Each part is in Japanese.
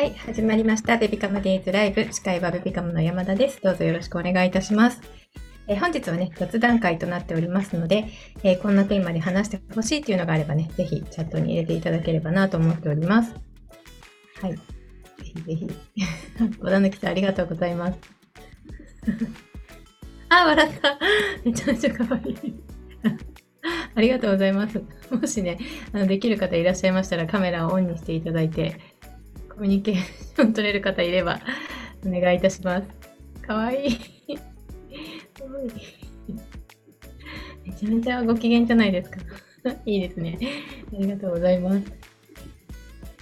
はい、始まりました。ベビカムデイズライブ。司会はベビカムの山田です。どうぞよろしくお願いいたします。え本日はね、雑談会となっておりますので、えこんなテーマで話してほしいというのがあればね、ぜひチャットに入れていただければなと思っております。はい。ぜひぜひ。小田貫さん、ありがとうございます。あ、笑った。めちゃめちゃ可愛い。ありがとうございます。もしね、あのできる方いらっしゃいましたらカメラをオンにしていただいて、コミュニケーション取れる方いればお願いいたします。かわいい。めちゃめちゃご機嫌じゃないですか。いいですね。ありがとうございます。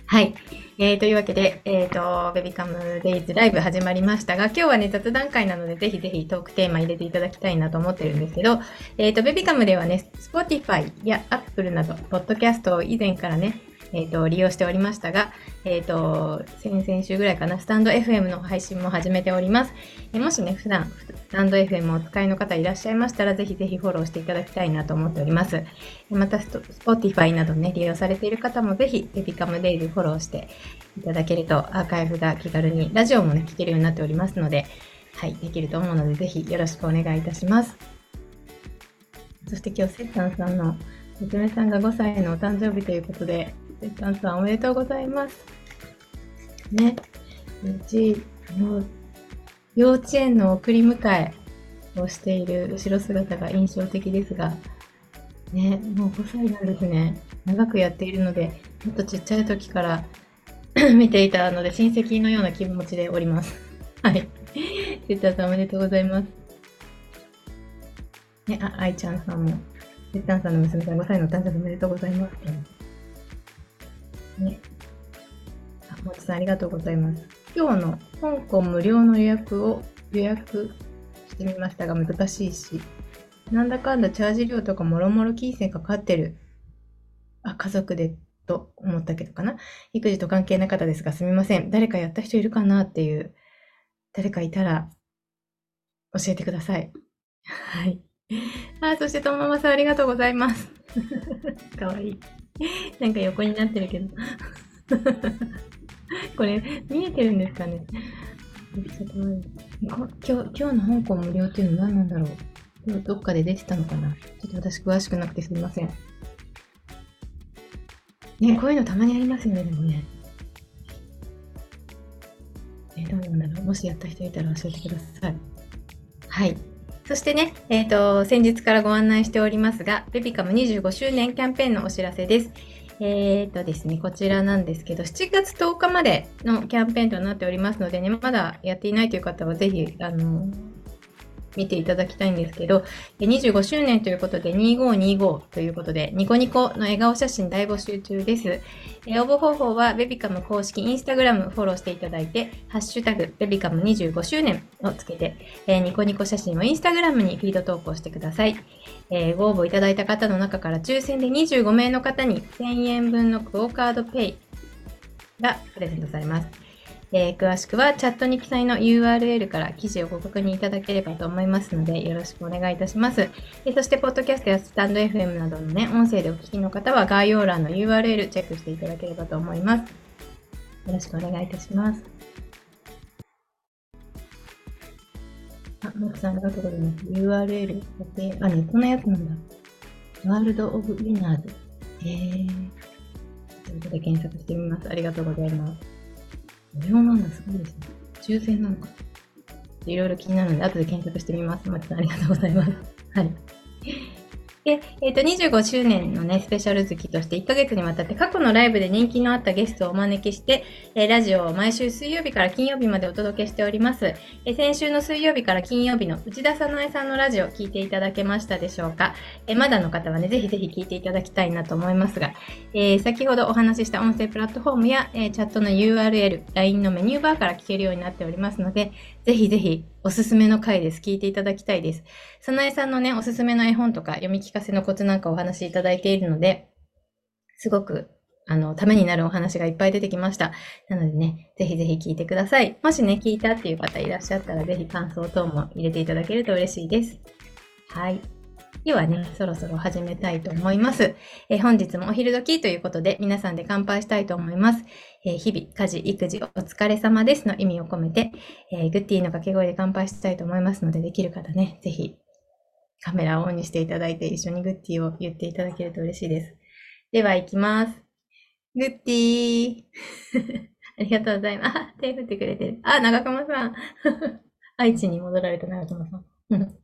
はい。えー、というわけで、えっ、と、ベビカムデイズライブ始まりましたが、今日はね、雑談会なので、ぜひぜひトークテーマ入れていただきたいなと思ってるんですけど、えっ、と、ベビカムではね、Spotify や Apple など、ポッドキャストを以前からね、えっ、と、利用しておりましたが、えっ、と、先々週ぐらいかな、スタンド FM の配信も始めております。えもしね、普段、スタンド FM をお使いの方いらっしゃいましたら、ぜひぜひフォローしていただきたいなと思っております。また、スト Spotify などね、利用されている方も、ぜひ、ベビカムデイズフォローしていただけると、アーカイブが気軽に、ラジオもね、聞けるようになっておりますので、はい、できると思うので、ぜひよろしくお願いいたします。そして今日、セッタンさんの娘さんが5歳のお誕生日ということで、セッタンさんおめでとうございます。ね、うちの幼稚園の送り迎えをしている後ろ姿が印象的ですが、ね、もう5歳なんですね。長くやっているので、もっとちっちゃい時から 見ていたので、親戚のような気持ちでおります。はい。セッタンさんおめでとうございます。ね、あ、愛ちゃんさんも、セッタンさんの娘さん5歳のお誕生日おめでとうございます。ね。あ、もちさんありがとうございます。今日の香港無料の予約を予約してみましたが難しいし、なんだかんだチャージ料とかもろもろ金銭かかってる。あ、家族でと思ったけどかな。育児と関係なかったですがすみません。誰かやった人いるかなっていう、誰かいたら教えてください。はい。あ、そしてともまさんありがとうございます。かわいい。なんか横になってるけど。これ、見えてるんですかね？ちょっと今日、今日の香港無料っていうのは何なんだろう？どどっかで出てたのかな？ちょっと私詳しくなくてすみません。ね、こういうのたまにありますよね、でもね。え、どうなんだろう？もしやった人いたら教えてください。はい。そしてね、えっ、と、先日からご案内しておりますが、ベビカム25周年キャンペーンのお知らせです。えっ、とですね、こちらなんですけど、7月10日までのキャンペーンとなっておりますのでね、まだやっていないという方はぜひ、あの、見ていただきたいんですけど、え25周年ということで、2525ということで、ニコニコの笑顔写真大募集中です。え応募方法は、ベビカム公式インスタグラムフォローしていただいて、ハッシュタグ、ベビカム25周年をつけて、えニコニコ写真をインスタグラムにフィード投稿してください。えご応募いただいた方の中から抽選で25名の方に1000円分のクオカードペイがプレゼントされます。えー詳しくはチャットに記載の URL から記事をご確認いただければと思いますので、よろしくお願いいたします。えーそして、ポッドキャストやスタンド FM などのね、音声でお聞きの方は概要欄の URL チェックしていただければと思います。よろしくお願いいたします。あ、マクさんありがとうございます。URL だって、あ、ネットのやつなんだ。ワールド・オブ・ウィナーズ。へー。ということで検索してみます。ありがとうございます。無料なんだ、すごいですね。抽選なのか。いろいろ気になるので、後で検索してみます。マキさん、ありがとうございます。はい。で、えっ、と、25周年のね、スペシャル月として1ヶ月にわたって過去のライブで人気のあったゲストをお招きして、えーラジオを毎週水曜日から金曜日までお届けしております。えー先週の水曜日から金曜日の内田さなえさんのラジオを聞いていただけましたでしょうかえーまだの方はね、ぜひぜひ聞いていただきたいなと思いますが、えー先ほどお話しした音声プラットフォームや、えチャットの URL、LINE のメニューバーから聞けるようになっておりますので、ぜひぜひおすすめの回です。聞いていただきたいです。さなえさんのね、おすすめの絵本とか読み聞かせのコツなんかお話しいただいているので、すごく、あの、ためになるお話がいっぱい出てきました。なのでね、ぜひぜひ聞いてください。もしね、聞いたっていう方いらっしゃったら、ぜひ感想等も入れていただけると嬉しいです。はい。ではね、そろそろ始めたいと思います。えー、本日もお昼時ということで、皆さんで乾杯したいと思います。えー、日々、家事、育児、お疲れ様ですの意味を込めて、えー、グッティの掛け声で乾杯したいと思いますので、できる方ね、ぜひカメラをオンにしていただいて、一緒にグッティを言っていただけると嬉しいです。では、行きます。グッティー。ありがとうございます。あ、手振ってくれてる。あ、長熊さん。愛知に戻られた長熊さん。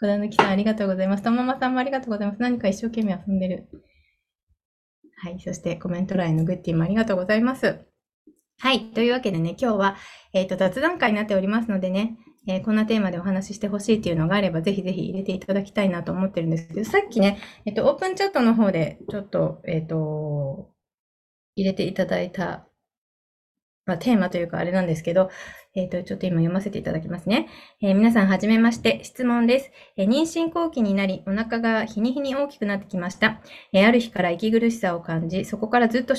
小田貫さん、ありがとうございます。ともまさんもありがとうございます。何か一生懸命遊んでる。はい。そしてコメント欄へのグッティもありがとうございます。はい。というわけでね、今日は、えっ、ー、と、雑談会になっておりますのでね、えー、こんなテーマでお話ししてほしいっていうのがあれば、ぜひぜひ入れていただきたいなと思ってるんですけど、さっきね、えっ、ー、と、オープンチャットの方で、ちょっと、えっ、と、入れていただいたまあ、テーマというかあれなんですけど、えっ、ー、と、ちょっと今読ませていただきますね。えー、皆さんはじめまして、質問です、えー、妊娠後期になり、お腹が日に日に大きくなってきました。えある日から息苦しさを感じ、そこからずっと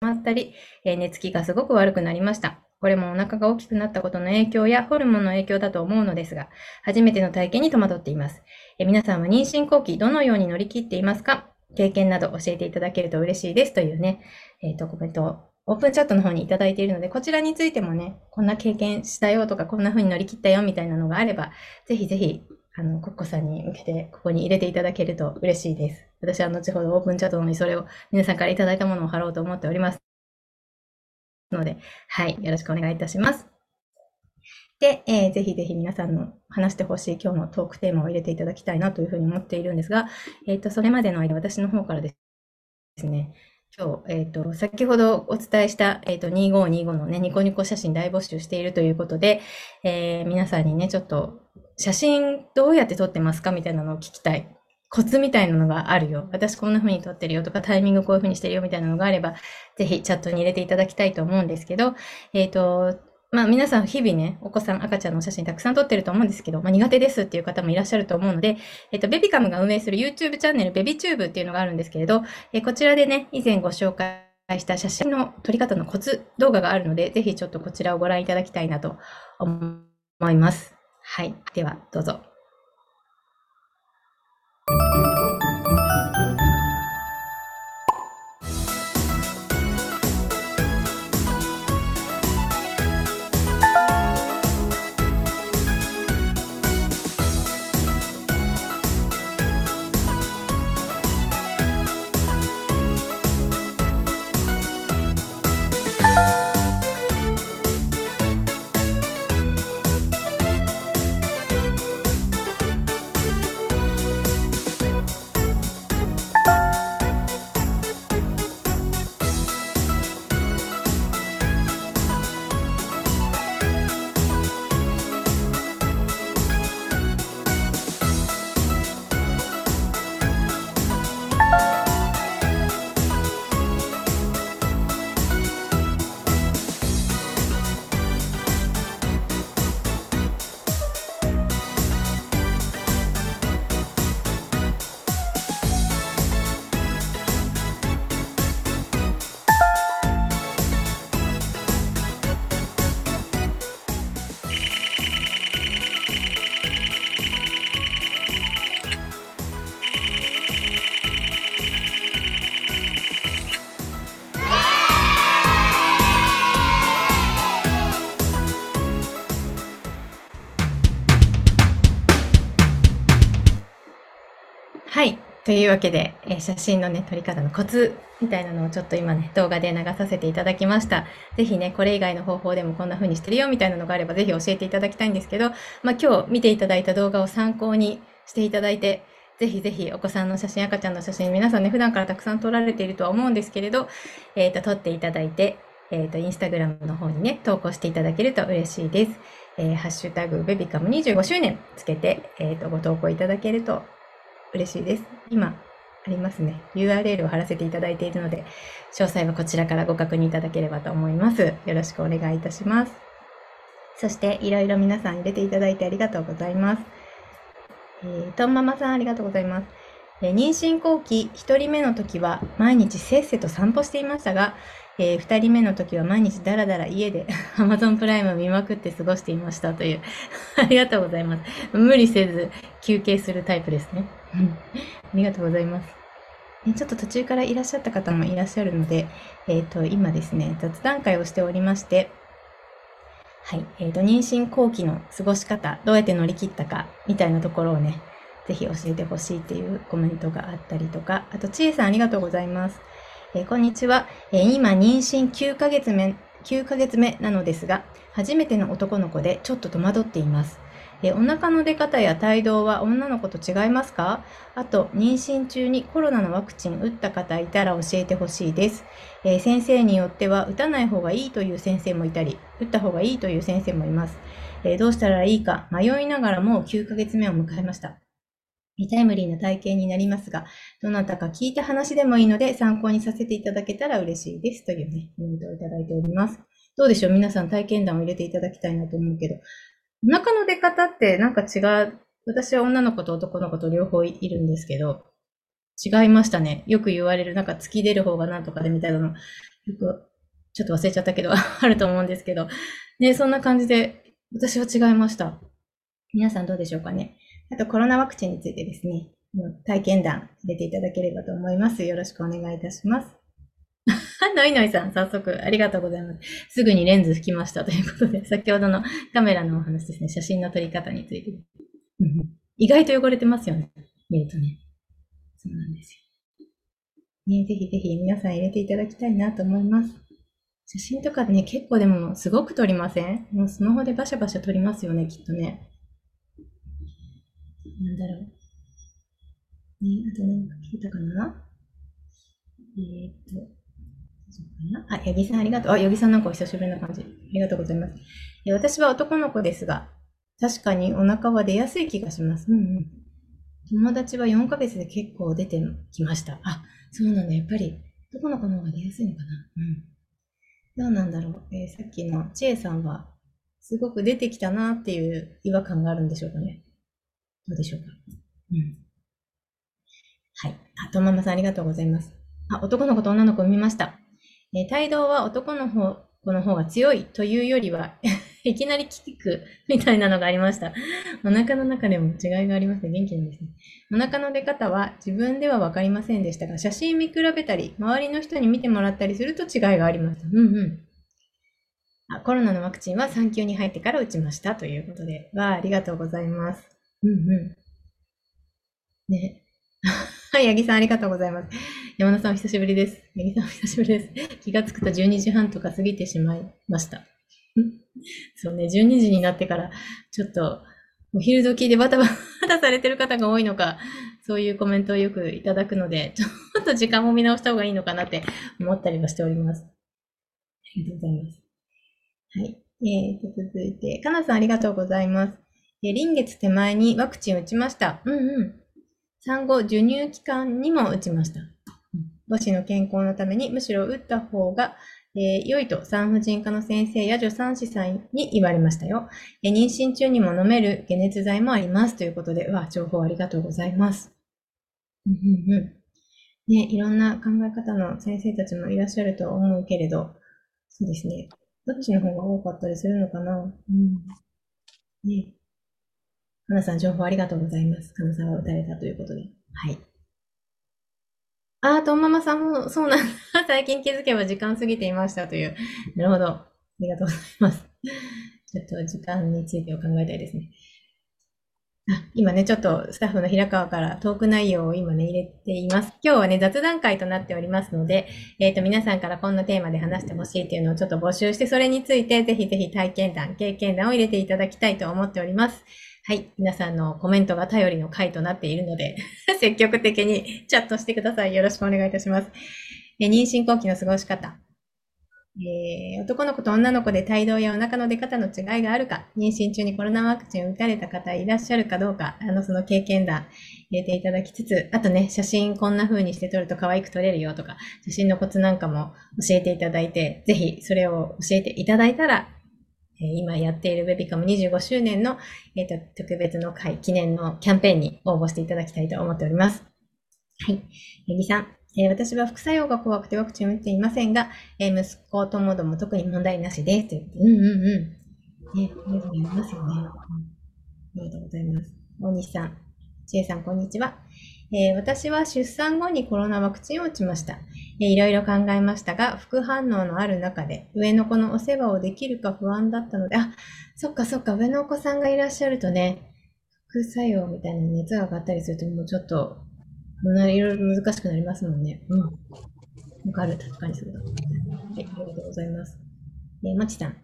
まったり、え寝つきがすごく悪くなりました。これもお腹が大きくなったことの影響やホルモンの影響だと思うのですが、初めての体験に戸惑っています。え皆さんは妊娠後期どのように乗り切っていますか？経験など教えていただけると嬉しいですというね、えっ、ー、と、コメントをオープンチャットの方にいただいているので、こちらについてもね、こんな経験したよとか、こんな風に乗り切ったよみたいなのがあれば、ぜひぜひ、あの、コッコさんに向けて、ここに入れていただけると嬉しいです。私は後ほどオープンチャットのにそれを皆さんからいただいたものを貼ろうと思っております。ので、はい、よろしくお願いいたします。で、えー、ぜひぜひ皆さんの話してほしい今日のトークテーマを入れていただきたいなというふうに思っているんですが、えっ、ー、と、それまでの間、私の方からですね、今日、えっ、ー、と、先ほどお伝えした、えっ、ー、と、2525のね、ニコニコ写真大募集しているということで、えー、皆さんにね、ちょっと、写真どうやって撮ってますかみたいなのを聞きたい。コツみたいなのがあるよ。私こんな風に撮ってるよとか、タイミングこういう風にしてるよみたいなのがあれば、ぜひチャットに入れていただきたいと思うんですけど、えっ、と、まあ皆さん日々ね、お子さん、赤ちゃんの写真たくさん撮ってると思うんですけど、まあ苦手ですっていう方もいらっしゃると思うので、えっと、ベビカムが運営する YouTube チャンネル、ベビチューブっていうのがあるんですけれど、えこちらでね、以前ご紹介した写真の撮り方のコツ動画があるので、ぜひちょっとこちらをご覧いただきたいなと思います。はい。では、どうぞ。というわけで、えー、写真のね、撮り方のコツみたいなのをちょっと今ね、動画で流させていただきました。ぜひね、これ以外の方法でもこんな風にしてるよみたいなのがあれば、ぜひ教えていただきたいんですけど、まあ、今日見ていただいた動画を参考にしていただいて、ぜひぜひお子さんの写真、赤ちゃんの写真、皆さんね、普段からたくさん撮られているとは思うんですけれど、えっ、ー、と、撮っていただいて、えっ、ー、と、インスタグラムの方にね、投稿していただけると嬉しいです。え、ハッシュタグ、ベビカム25周年つけて、えっ、と、ご投稿いただけると嬉しいです。今、ありますね。URL を貼らせていただいているので、詳細はこちらからご確認いただければと思います。よろしくお願いいたします。そして、いろいろ皆さん入れていただいてありがとうございます。えー、とんママさんありがとうございます。えー、妊娠後期1人目の時は毎日せっせと散歩していましたが、えー、2人目の時は毎日ダラダラ家で Amazon プライム見まくって過ごしていましたという。ありがとうございます。無理せず休憩するタイプですね。ありがとうございます。ちょっと途中からいらっしゃった方もいらっしゃるので、えっ、ー、と、今ですね、雑談会をしておりまして、はい、えっ、ー、と、妊娠後期の過ごし方、どうやって乗り切ったか、みたいなところをね、ぜひ教えてほしいっていうコメントがあったりとか、あと、ちえさんありがとうございます。えー、こんにちは、えー、今、妊娠9ヶ月目、9ヶ月目なのですが、初めての男の子でちょっと戸惑っています。えお腹の出方や胎動は女の子と違いますか？あと、妊娠中にコロナのワクチン打った方いたら教えてほしいです、え、先生によっては打たない方がいいという先生もいたり、打った方がいいという先生もいます。え、どうしたらいいか迷いながらも9ヶ月目を迎えました。タイムリーな体験になりますが、どなたか聞いた話でもいいので参考にさせていただけたら嬉しいです。というね、コメントをいただいております。どうでしょう？皆さん体験談を入れていただきたいなと思うけど、お腹の出方ってなんか違う。私は女の子と男の子と両方いるんですけど、違いましたね。よく言われる、なんか突き出る方がなんとかでみたいなの、よく、ちょっと忘れちゃったけど、あると思うんですけど、ね、そんな感じで、私は違いました。皆さんどうでしょうかね。あとコロナワクチンについてですね、体験談入れていただければと思います。よろしくお願いいたします。のいのいさん、早速ありがとうございます。すぐにレンズ拭きましたということで、先ほどのカメラのお話ですね、写真の撮り方について。意外と汚れてますよね。見るとね。そうなんですよ。ね、ぜひぜひ皆さん入れていただきたいなと思います。写真とかね、結構でもすごく撮りません？もうスマホでバシャバシャ撮りますよね、きっとね。なんだろう。ね、あと何か聞いたかな？えー、っと、あ、八木さんありがとう。あ、八木さんなんかお久しぶりな感じ。ありがとうございます。え私は男の子ですが、確かにお腹は出やすい気がします。うんうん。友達は4ヶ月で結構出てきました。あ、そうなんだ。やっぱり男の子の方が出やすいのかな。うん。どうなんだろう。えー、さっきの千恵さんは、すごく出てきたなっていう違和感があるんでしょうかね。どうでしょうか。うん。はい。あ、とままさんありがとうございます。あ、男の子と女の子を見ました。えー、態度は男の方、子の方が強いというよりは いきなり聞くみたいなのがありました。お腹の中でも違いがありますね。元気なんですね。お腹の出方は自分ではわかりませんでしたが、写真見比べたり、周りの人に見てもらったりすると違いがありました。うんうん。あコロナのワクチンは産休に入ってから打ちましたということで、わあ、ありがとうございます。うんうん。ね。はい、八木さんありがとうございます。山田さんお久しぶりです。八木さんお久しぶりです。気がつくと12時半とか過ぎてしまいました。そうね、12時になってから、ちょっと、お昼時でバタバタされてる方が多いのか、そういうコメントをよくいただくので、ちょっと時間も見直した方がいいのかなって思ったりはしております。ありがとうございます。はい。えーと、続いて、かなさんありがとうございます。え臨月手前にワクチン打ちました。うんうん。産後授乳期間にも打ちました。母子の健康のためにむしろ打った方が、えー、良いと産婦人科の先生や助産師さんに言われましたよ、えー、妊娠中にも飲める解熱剤もありますということで、わ、情報ありがとうございます。うんうんうん。ね、いろんな考え方の先生たちもいらっしゃると思うけれど、そうですね。どっちの方が多かったりするのかなうん。ね。かなさん、情報ありがとうございます。かなさんが打たれたということで。はい。あー、とんままさんも、そうなんだ。最近気づけば時間過ぎていましたという。なるほど。ありがとうございます。ちょっと時間についてを考えたいですね。あ今ね、ちょっとスタッフの平川からトーク内容を今ね、入れています。今日はね、雑談会となっておりますので、えっ、ー、と、皆さんからこんなテーマで話してほしいっていうのをちょっと募集して、それについてぜひぜひ体験談、経験談を入れていただきたいと思っております。はい。皆さんのコメントが頼りの回となっているので 積極的にチャットしてください。よろしくお願いいたします。え妊娠後期の過ごし方。えー、男の子と女の子で胎動やお腹の出方の違いがあるか、妊娠中にコロナワクチンを打たれた方いらっしゃるかどうか、あの、その経験談入れていただきつつ、あとね、写真こんな風にして撮ると可愛く撮れるよとか、写真のコツなんかも教えていただいて、ぜひそれを教えていただいたら、今やっている Webicom25 周年の、えーと、特別の会、記念のキャンペーンに応募していただきたいと思っております。はい。えぎさん、えー私は副作用が怖くてワクチン打っていませんが、えー息子ともども特に問題なしです。ということでうんうんうん。ね、ありがとうございますよね。ありがとうございます。大西さん、ちえさん、こんにちは。えー私は出産後にコロナワクチンを打ちました。いろいろ考えましたが、副反応のある中で、上の子のお世話をできるか不安だったので、あ、そっかそっか、上のお子さんがいらっしゃるとね、副作用みたいな熱が上がったりすると、もうちょっと、いろいろ難しくなりますもんね。うん。わかる、確かにそうだ。はい、ありがとうございます。え、まちさん。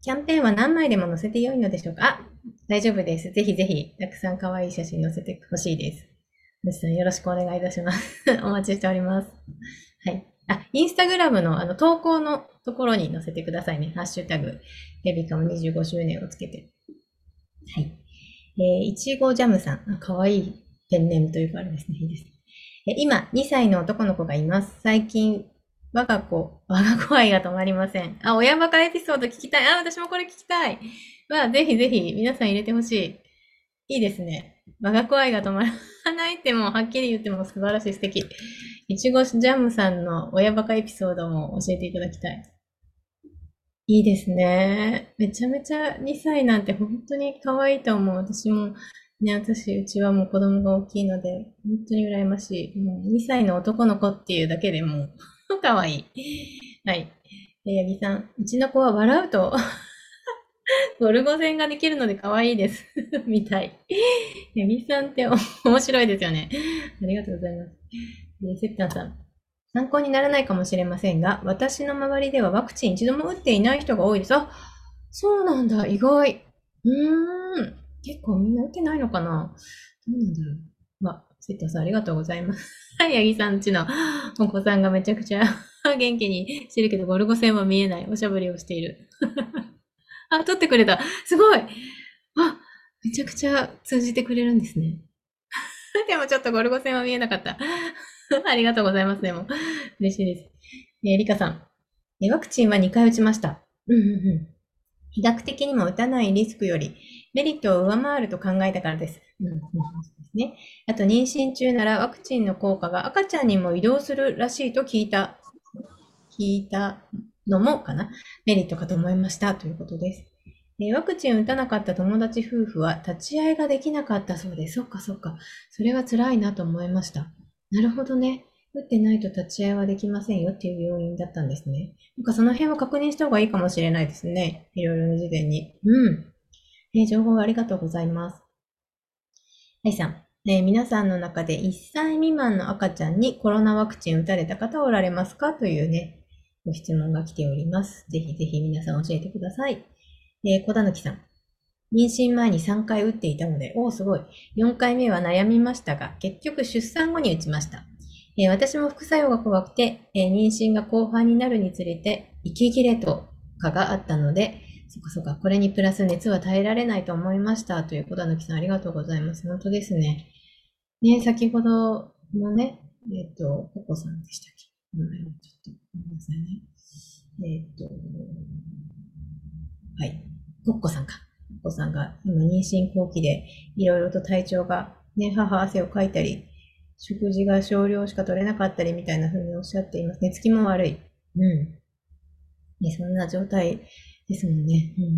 キャンペーンは何枚でも載せて良いのでしょうか？あ、大丈夫です。ぜひぜひ、たくさん可愛い写真載せてほしいです。まちさん、よろしくお願いいたします。お待ちしております。はい。あ、インスタグラムのあの投稿のところに載せてくださいね。ハッシュタグ、ベビカム25周年をつけて。はい。えーいちごジャムさん。かわいいペンネームというかあれですね。いいですね。え今、2歳の男の子がいます。最近、我が子、我が子愛が止まりません。あ、親バカエピソード聞きたい。あ、私もこれ聞きたい。わ、ぜひぜひ、皆さん入れてほしい。いいですね。我が子愛が止まらないってもうはっきり言っても素晴らしい素敵。いちごジャムさんの親バカエピソードも教えていただきたい。いいですね。めちゃめちゃ2歳なんて本当に可愛いと思う。私も、ね、私、うちはもう子供が大きいので、本当に羨ましい。もう2歳の男の子っていうだけでもう、可愛い。はい。八木さん、うちの子は笑うと、ゴルゴ線ができるので可愛いです。みたい。八木さんって面白いですよね。ありがとうございます。えセッタンさん。参考にならないかもしれませんが、私の周りではワクチン一度も打っていない人が多いです。あ、そうなんだ、意外。うーん。結構みんな打ってないのかなどうなんだろう。わ、セッタンさんありがとうございます。はい、八木さんちのお子さんがめちゃくちゃ 元気にしてるけど、ゴルゴ線は見えない。おしゃぶりをしている。あ、撮ってくれた。すごいあ、めちゃくちゃ通じてくれるんですね。でもちょっとゴルゴ線は見えなかった。ありがとうございます、でも。嬉しいです。えー、リカさん。えワクチンは2回打ちました。うんうんうん。医学的にも打たないリスクより、メリットを上回ると考えたからです。うんうんうんそうですね。あと、妊娠中ならワクチンの効果が赤ちゃんにも移動するらしいと聞いた、聞いたのもかな。メリットかと思いました。ということです。えワクチンを打たなかった友達夫婦は立ち会いができなかったそうです。そっかそっか。それは辛いなと思いました。なるほどね。打ってないと立ち会いはできませんよっていう要因だったんですね。なんかその辺は確認した方がいいかもしれないですね。いろいろな事前に。うん。えー情報ありがとうございます。はいさん。え皆さんの中で1歳未満の赤ちゃんにコロナワクチン打たれた方おられますか？というね、ご質問が来ております。ぜひぜひ皆さん教えてください。えー小田貫さん。妊娠前に3回打っていたので、おお、すごい。4回目は悩みましたが、結局出産後に打ちました。えー私も副作用が怖くて、えー妊娠が後半になるにつれて、息切れとかがあったので、そっかそっか、これにプラス熱は耐えられないと思いました。という小田貫さん、ありがとうございます。本当ですね。ね、先ほどのね、えっ、と、ココさんでしたっけ、めんなさいね。えっ、と、はい。コッコさんか。コッコさんが今妊娠後期でいろいろと体調がね、母汗をかいたり、食事が少量しか取れなかったりみたいな風におっしゃっています。寝つきも悪い。うん。ね、そんな状態ですもんね。うんうん。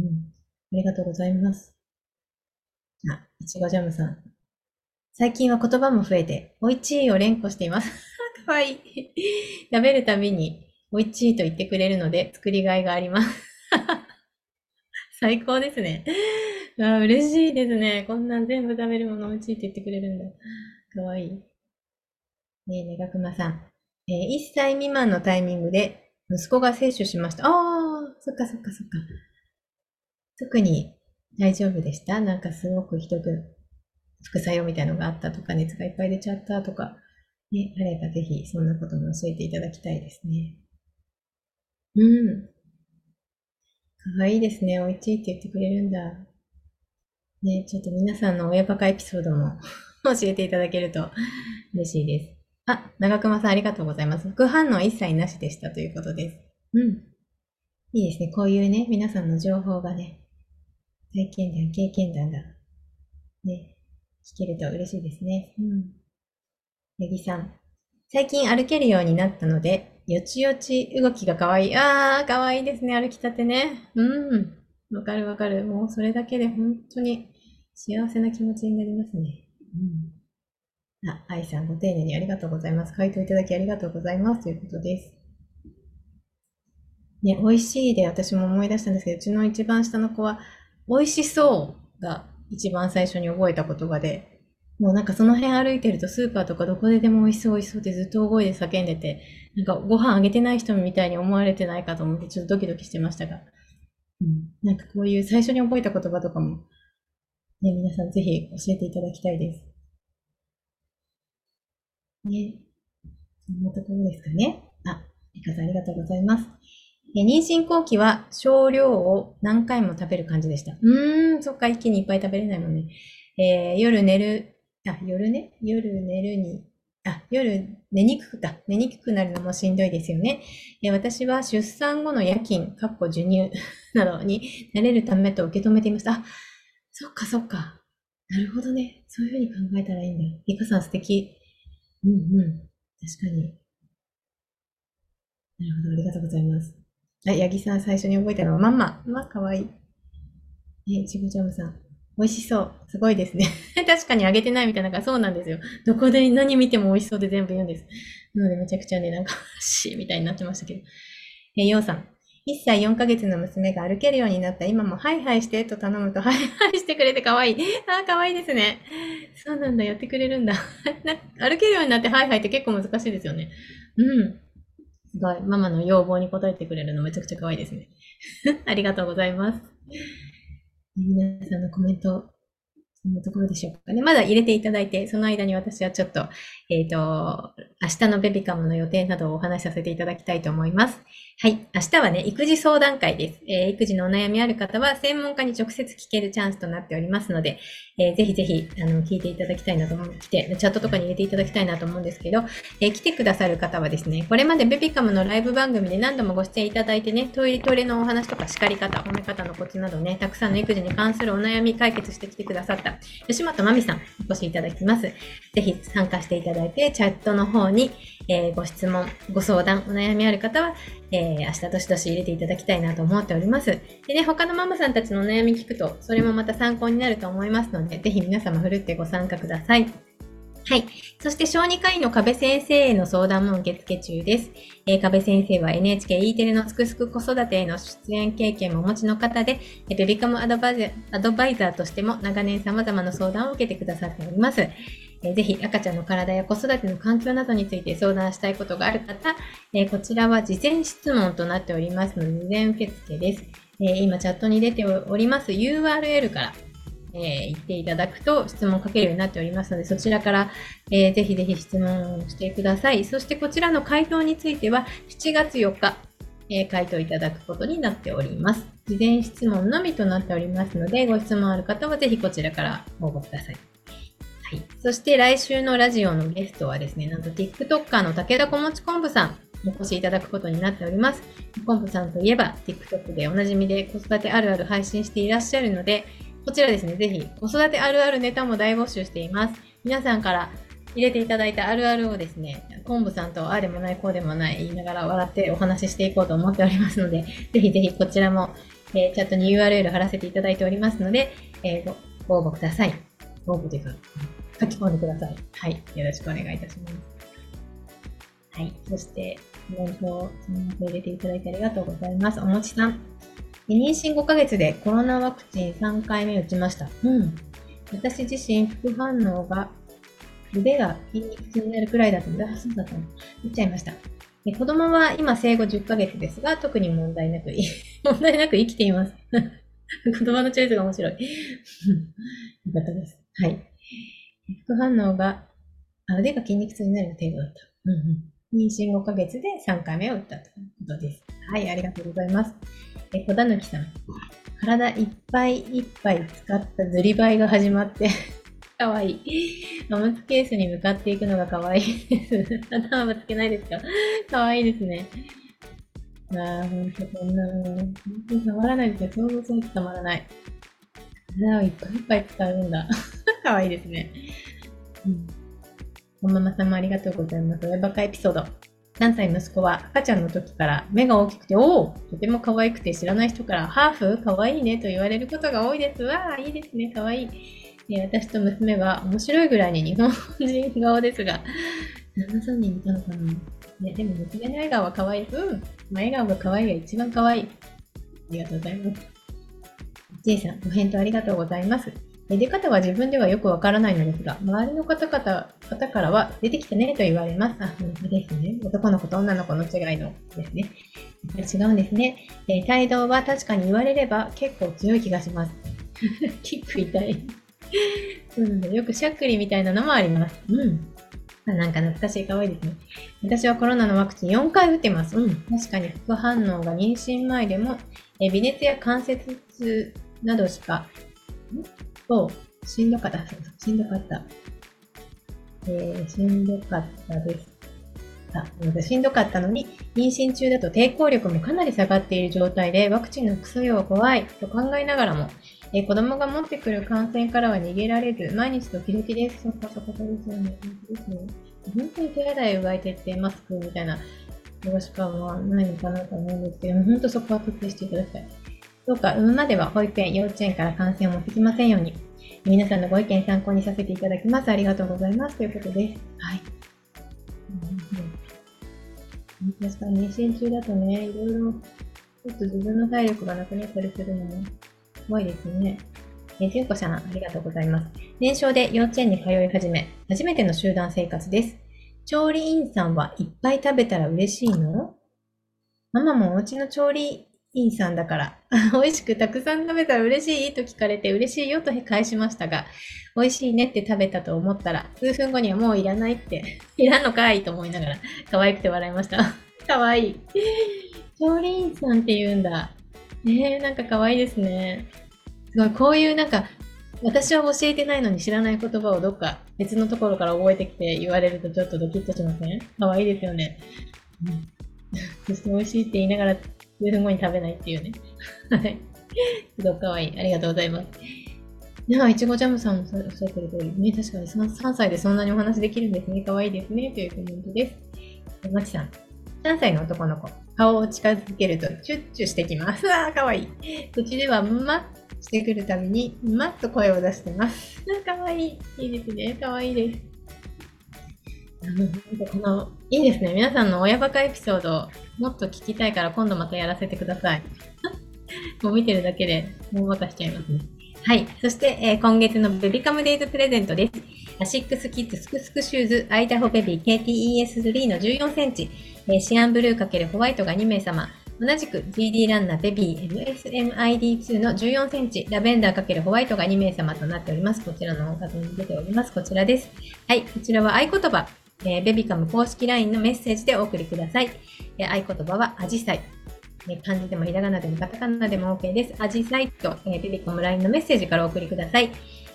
ありがとうございます。あ、いちごジャムさん。最近は言葉も増えて、おいちいを連呼しています。かわいい。食べるたびに、おいちいと言ってくれるので、作りがいがあります。最高ですね。あ嬉しいですね。こんなん全部食べるものおいしいって言ってくれるんだ。かわいい。ねえ、ねがくまさん。えー1歳未満のタイミングで息子が接種しました。ああ、そっかそっかそっか。特に大丈夫でした？なんかすごくひどく副作用みたいのがあったとか、熱がいっぱい出ちゃったとか、ね、あればぜひそんなことも教えていただきたいですね。うん。かわいいですね。おいちいって言ってくれるんだ。ね、ちょっと皆さんの親バカエピソードも 教えていただけると 嬉しいです。あ、長熊さんありがとうございます。副反応一切なしでしたということです。うん。いいですね。こういうね、皆さんの情報がね、体験談、経験談がね、聞けると嬉しいですね。うん。ヤギさん。最近歩けるようになったので、よちよち動きが可愛い。あー、可愛いですね、歩きたてね。うん。わかるわかる。もうそれだけで本当に幸せな気持ちになりますね。うん。あ、愛さん、ご丁寧にありがとうございます。回答いただきありがとうございます。ということです。ね、美味しいで私も思い出したんですけど、うちの一番下の子は、美味しそうが一番最初に覚えた言葉で、もうなんかその辺歩いてるとスーパーとかどこででも美味しそう美味しそうってずっと大声で叫んでて、なんかご飯あげてない人みたいに思われてないかと思ってちょっとドキドキしてましたが、うん、なんかこういう最初に覚えた言葉とかも、ね、皆さんぜひ教えていただきたいです。ね、そんなところですかね。あ、リカさんありがとうございます。え妊娠後期は少量を何回も食べる感じでした。うーん、そっか、一気にいっぱい食べれないもんね。えー、夜寝る、あ、夜ね、夜寝るに、あ、夜寝にくくか、寝にくくなるのもしんどいですよね。え、私は出産後の夜勤、かっこ授乳 などになれるためと受け止めていました。あ、そっかそっか。なるほどね。そういうふうに考えたらいいんだ。リカさん素敵。うんうん。確かに。なるほど。ありがとうございます。あ、八木さん最初に覚えたのは、まんま。まあ、かわいい。え、ちごちゃむさん。美味しそう。すごいですね。確かにあげてないみたいなから、そうなんですよ。どこで何見ても美味しそうで全部言うんです。なのでめちゃくちゃね、なんか、しみたいになってましたけど。え、ようさん。1歳4ヶ月の娘が歩けるようになった今もハイハイしてと頼むとハイハイしてくれて可愛い。ああ、可愛いですね。そうなんだ、やってくれるんだ。歩けるようになってハイハイって結構難しいですよね。うん。すごい。ママの要望に応えてくれるのめちゃくちゃ可愛いですね。ありがとうございます。皆さんのコメントそんなところでしょうかね。まだ入れていただいて、その間に私はちょっと、えっ、ー、と、明日のベビカムの予定などをお話しさせていただきたいと思います。はい。明日はね、育児相談会です。えー、育児のお悩みある方は、専門家に直接聞けるチャンスとなっておりますので、えー、ぜひぜひ、あの、聞いていただきたいなと思って、チャットとかに入れていただきたいなと思うんですけど、えー、来てくださる方はですね、これまでベビカムのライブ番組で何度もご出演いただいてね、トイレトイレのお話とか叱り方、褒め方のコツなどね、たくさんの育児に関するお悩み解決してきてくださった、吉本まみさん、お越しいただきます。ぜひ参加していただいて、チャットの方に、えー、ご質問、ご相談、お悩みある方は、えー、明日どしどし入れていただきたいなと思っております。でね、他のママさんたちのお悩み聞くと、それもまた参考になると思いますので、ぜひ皆様ふるってご参加ください。はい。そして、小児科医の壁先生への相談も受付中です。えー、壁先生は NHKE テレのすくすく子育てへの出演経験もお持ちの方で、ベビカムアドバイザーとしても長年様々な相談を受けてくださっております。えー、ぜひ赤ちゃんの体や子育ての環境などについて相談したいことがある方、え、こちらは事前質問となっておりますので、事前受付です。え、今チャットに出ております URL からえ、言っていただくと質問をかけるようになっておりますので、そちらから、えー、ぜひぜひ質問をしてください。そしてこちらの回答については、7月4日、え、回答いただくことになっております。事前質問のみとなっておりますので、ご質問ある方はぜひこちらから応募ください。はい。そして来週のラジオのゲストはですね、なんと TikToker の武田小持昆布さん、お越しいただくことになっております。昆布さんといえば TikTok でおなじみで子育てあるある配信していらっしゃるので、こちらですね、ぜひ子育てあるあるネタも大募集しています。皆さんから入れていただいたあるあるをですね、昆布さんとああでもないこうでもない言いながら笑ってお話ししていこうと思っておりますので、ぜひぜひこちらも、えー、チャットに URL 貼らせていただいておりますので、えー、ごご応募ください。ご応募というか、書き込んでください。はい。よろしくお願いいたします。はい。そして、コメントを入れていただいてありがとうございます。おもちさん。妊娠5ヶ月でコロナワクチン3回目打ちました。うん。私自身、副反応が、腕が筋肉痛になるくらいだったので、あ、そうだったの。打っちゃいました。で子供は今生後10ヶ月ですが、特に問題なく、問題なく生きています。言葉のチョイスが面白い。よかったです。はい。副反応が、あ腕が筋肉痛になる程度だった。うんうん、妊娠5ヶ月で3回目を打ったということです。はい、ありがとうございます。え、小田貫さん。体いっぱいいっぱい使ったずりばいが始まって かわいい。おむつケースに向かっていくのがかわいいです。頭ぶつけないですかかわいいですね。ああ、ほんとこんなの、本当にたまらないですよ。想像するとたまらない。体をいっぱいいっぱい使うんだ。かわいいですね。うんおママさんもありがとうございます。親バカエピソード。3歳息子は赤ちゃんの時から目が大きくて、おおとても可愛くて知らない人からハーフ可愛いいねと言われることが多いです。わあ、いいですね、可愛い。え私と娘は面白いぐらいに 日本人顔ですが、旦那さんに似たのかなね、でも娘の笑顔は可愛い。うん。まあ、笑顔が可愛いが一番可愛い。ありがとうございます。J さん、ご返答ありがとうございます。出方は自分ではよくわからないのですが、周りの方々方からは出てきたねと言われます。あ、本当ですね。男の子と女の子の違いのですね。やっぱり違うんですね。えー、態度は確かに言われれば結構強い気がします。キック痛い。そうなんだ。よくしゃっくりみたいなのもあります。うん。なんか懐かしい、可愛いですね。私はコロナのワクチン4回打ってます。うん。確かに副反応が妊娠前でも、え微熱や関節痛などしか、そう、しんどかった。しんどかった。えー、しんどかったです。あ、しんどかったのに、妊娠中だと抵抗力もかなり下がっている状態で、ワクチンの副作用は怖いと考えながらも、えー、子供が持ってくる感染からは逃げられず、毎日ドキドキです。そっかそっかですよね。本当ですね。本当に手洗いうがい徹底マスクみたいな過ごし感はないのかなと思うんですけど、本当そこは徹底していただきたい。どうか産むまでは保育園、幼稚園から感染を持ってきませんように。皆さんのご意見参考にさせていただきます。ありがとうございます。ということです。はい。確かに妊娠中だとね、いろいろ、ちょっと自分の体力がなくなったりするのも怖いですね。えじゅんこさん、ありがとうございます。年少で幼稚園に通い始め、初めての集団生活です。調理員さんはいっぱい食べたら嬉しいの？ママもお家の調理員さんだから、美味しくたくさん食べたら嬉しいと聞かれて嬉しいよと返しましたが、美味しいねって食べたと思ったら、数分後にはもういらないって、いらんのかいと思いながら、可愛くて笑いました。可愛い。調理員さんって言うんだ。ねえ、なんか可愛いですね。すごい、こういうなんか、私は教えてないのに知らない言葉をどっか別のところから覚えてきて言われるとちょっとドキッとしません？可愛いですよね。うん、そして美味しいって言いながら数分後に食べないっていうね。はい。すごく可愛いい。ありがとうございます。では、いちごジャムさんもおっしゃってる通り、ね、確かに 3, 3歳でそんなにお話できるんですね。可愛いいですね。というコメントです。まちさん、3歳の男の子、顔を近づけるとチュッチュしてきます。ああ、かわいい。口ではマッしてくるたびに、マッと声を出してます。かわいい。いいですね。かわいいです。この、いいですね。皆さんの親バカエピソード、もっと聞きたいから今度またやらせてください。もう見てるだけで、もうバカしちゃいますね。はい。そして、えー、今月のベビカムデイズプレゼントです。アシックスキッズスクスクシューズアイダホベビー KTES3 の14センチ。えシアンブルー×ホワイトが2名様。同じく GD ランナーベビー MSMID2 の14センチ、ラベンダー×ホワイトが2名様となっております。こちらの画像に出ております。こちらです。はい、こちらは合言葉、えー、ベビカム公式 LINE のメッセージでお送りください。えー、合言葉はアジサイ。え漢字でもひらがなでもカタカナでも OK です。アジサイと、えー、ベビカム LINE のメッセージからお送りください。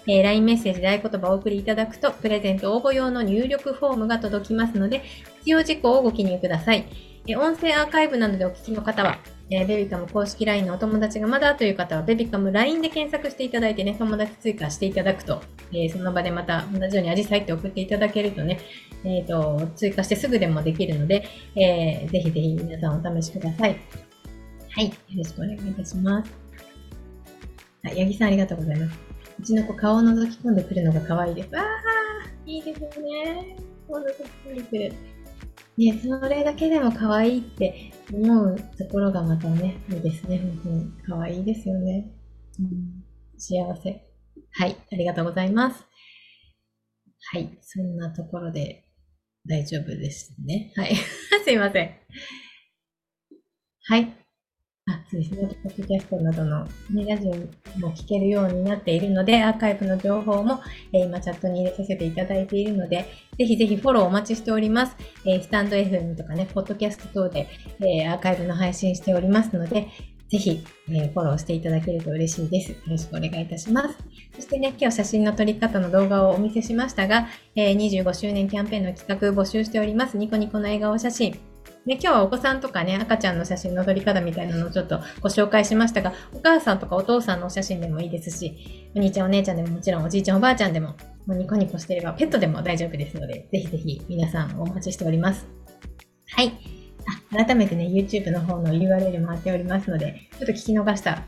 えー、LINE メッセージで合言葉をお送りいただくと、プレゼント応募用の入力フォームが届きますので、必要事項をご記入ください。え音声アーカイブなどでお聞きの方は、えー、ベビカム公式 LINE のお友達がまだという方は、ベビカム LINE で検索していただいてね、友達追加していただくと、えー、その場でまた同じようにアジサイって送っていただけるとね、えっ、ー、と、追加してすぐでもできるので、えー、ぜひぜひ皆さんお試しください。はい。よろしくお願いいたします。はい、八木さんありがとうございます。うちの子顔を覗き込んでくるのが可愛いです。ああ、いいですね。顔を覗き込んでくる。ね、それだけでも可愛いって思うところがまたね、いいですね。本当に可愛いですよね。うん、幸せ。はい、ありがとうございます。はい、そんなところで大丈夫ですね。はい、すいません。はい。あそうですね、ポッドキャストなどの、ね、ラジオも聞けるようになっているので、アーカイブの情報も、えー、今チャットに入れさせていただいているので、ぜひぜひフォローお待ちしております。えー、スタンド FM とかね、ポッドキャスト等で、えー、アーカイブの配信しておりますので、ぜひ、えー、フォローしていただけると嬉しいです。よろしくお願いいたします。そしてね、今日写真の撮り方の動画をお見せしましたが、えー、25周年キャンペーンの企画募集しております。ニコニコの笑顔写真。で、今日はお子さんとかね、赤ちゃんの写真の撮り方みたいなのをちょっとご紹介しましたが、お母さんとかお父さんのお写真でもいいですし、お兄ちゃんお姉ちゃんでももちろんおじいちゃんおばあちゃんでももうニコニコしてれば、ペットでも大丈夫ですので、ぜひぜひ皆さんお待ちしております。はい。あ改めてね、YouTube の方の URL も貼っておりますので、ちょっと聞き逃した、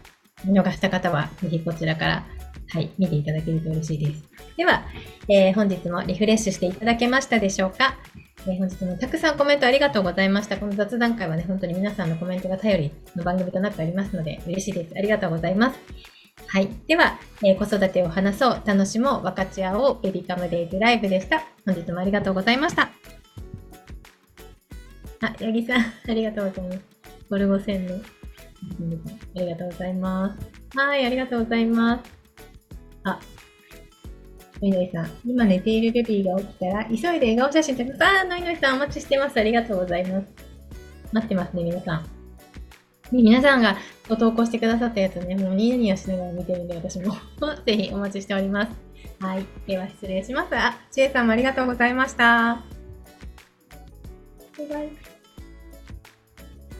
見逃した方は、ぜひこちらからはい、見ていただけると嬉しいです。では、えー、本日もリフレッシュしていただけましたでしょうか、え、本日もたくさんコメントありがとうございました。この雑談会はね、本当に皆さんのコメントが頼りの番組となっておりますので、嬉しいです。ありがとうございます。はい。では、えー、子育てを話そう、楽しもう、分かち合おう、ベビカムデイズライブでした。本日もありがとうございました。あ、八木さん、ありがとうございます。ゴルゴ戦の。ありがとうございます。はい、ありがとうございます。あ、のいのいさん、今寝ているベビーが起きたら、急いで笑顔写真撮ります。あー、のいのいさん、お待ちしてます。ありがとうございます。待ってますね、皆さん。ね、皆さんがご投稿してくださったやつね、もうニヤニヤしながら見てるんで、私もぜひお待ちしております。はい。では失礼します。あ、ちえさんもありがとうございました。バイバイ。